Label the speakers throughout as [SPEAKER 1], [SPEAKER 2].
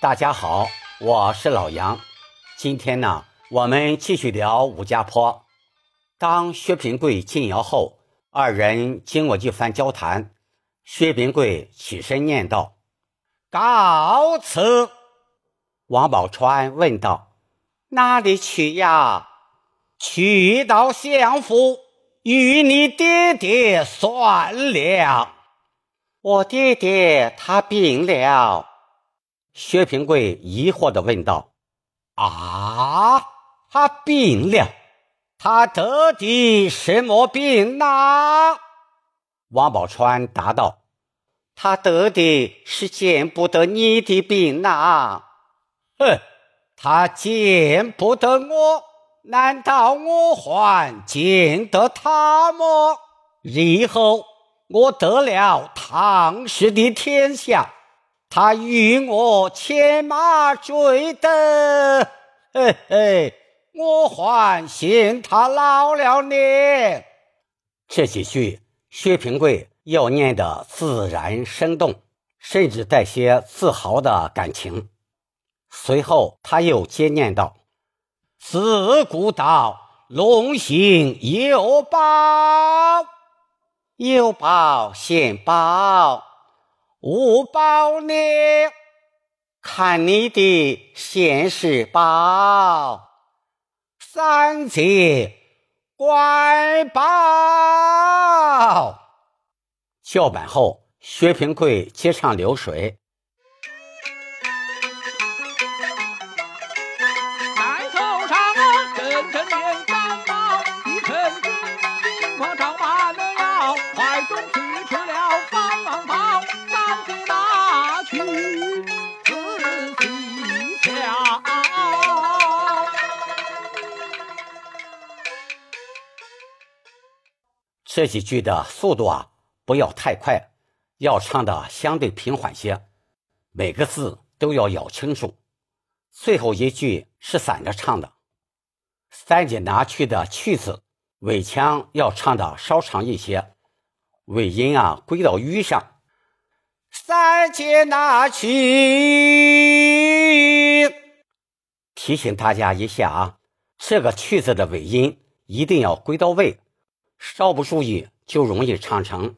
[SPEAKER 1] 大家好，我是老杨。今天呢，我们继续聊武家坡。当薛平贵进窑后，二人经过一番交谈，薛平贵起身念道：“告辞。”王宝钏问道：“哪里去呀？”“去到相府，与你爹爹算了。”“我爹爹他病了。”薛平贵疑惑地问道：“啊，他病了？他得的什么病呐？”王宝钏答道：“他得的是见不得你的病呐。”“哼，他见不得我，难道我还见得他吗？日后我得了唐氏的天下。”他与我牵马追得，嘿嘿，我还嫌他老了呢。这几句薛平贵要念的自然生动，甚至带些自豪的感情。随后他又接念道：“自古道，龙行有宝，有宝现宝。”五宝呢？看你的现世报，三界怪宝。叫板后，薛平贵接上流水。这几句的速度啊，不要太快，要唱的相对平缓些，每个字都要咬清楚。最后一句是散着唱的，三姐拿去的去字尾腔要唱的稍长一些，尾音啊归到吁上。三姐拿去，提醒大家一下啊，这个去字的尾音一定要归到位。稍不注意，就容易唱成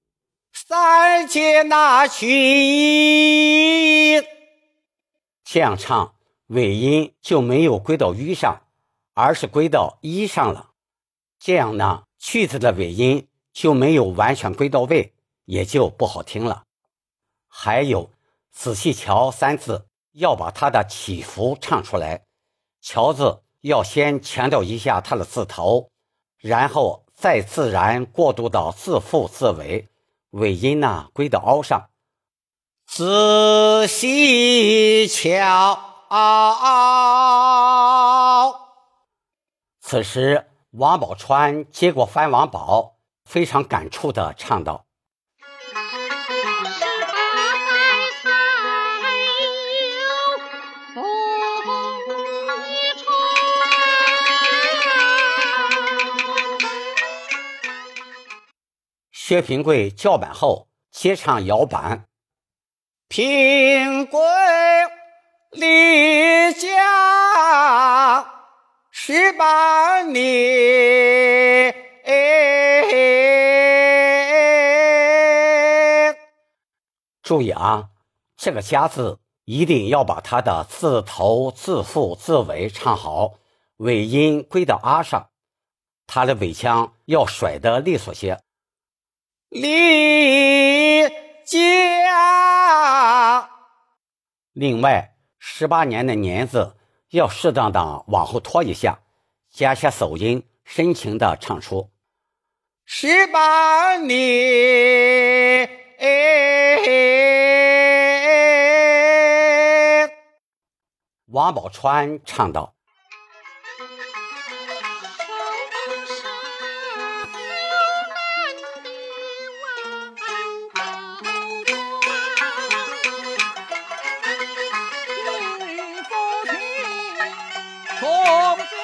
[SPEAKER 1] “三姐那曲”，这样唱尾音就没有归到“吁”上，而是归到“一”上了。这样呢，句子的尾音就没有完全归到位，也就不好听了。还有，仔细瞧三字，要把它的起伏唱出来。乔字要先强调一下它的字头，然后。再自然过渡到自负自尾，尾音呢归到凹上。仔细瞧，此时王宝钏接过翻王宝，非常感触的唱道。薛平贵叫板后，接唱摇板。平贵离家十八年，注意啊，这个“家”字一定要把它的字头、字腹、字尾唱好，尾音归到“啊”上，它的尾腔要甩得利索些。离家。另外，十八年的年字要适当的往后拖一下，加些手音，深情的唱出十八年。王宝钏唱道。冲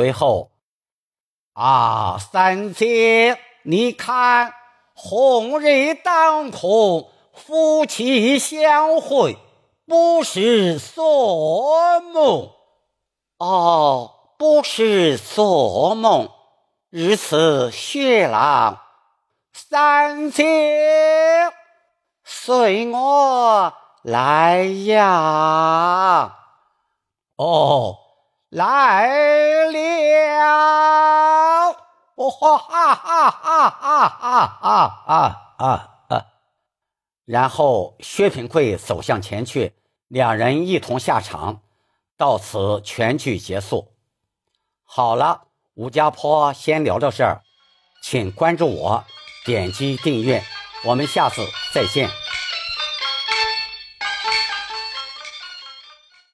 [SPEAKER 1] 随后，啊，三姐，你看，红日当空，夫妻相会，不是做梦。哦，不是做梦。如此，薛郎，三姐，随我来呀！哦，来了！哦哈哈哈哈哈哈啊啊啊！然后薛平贵走向前去，两人一同下场。到此，全剧结束。好了，吴家坡先聊到这儿，请关注我，点击订阅，我们下次再见。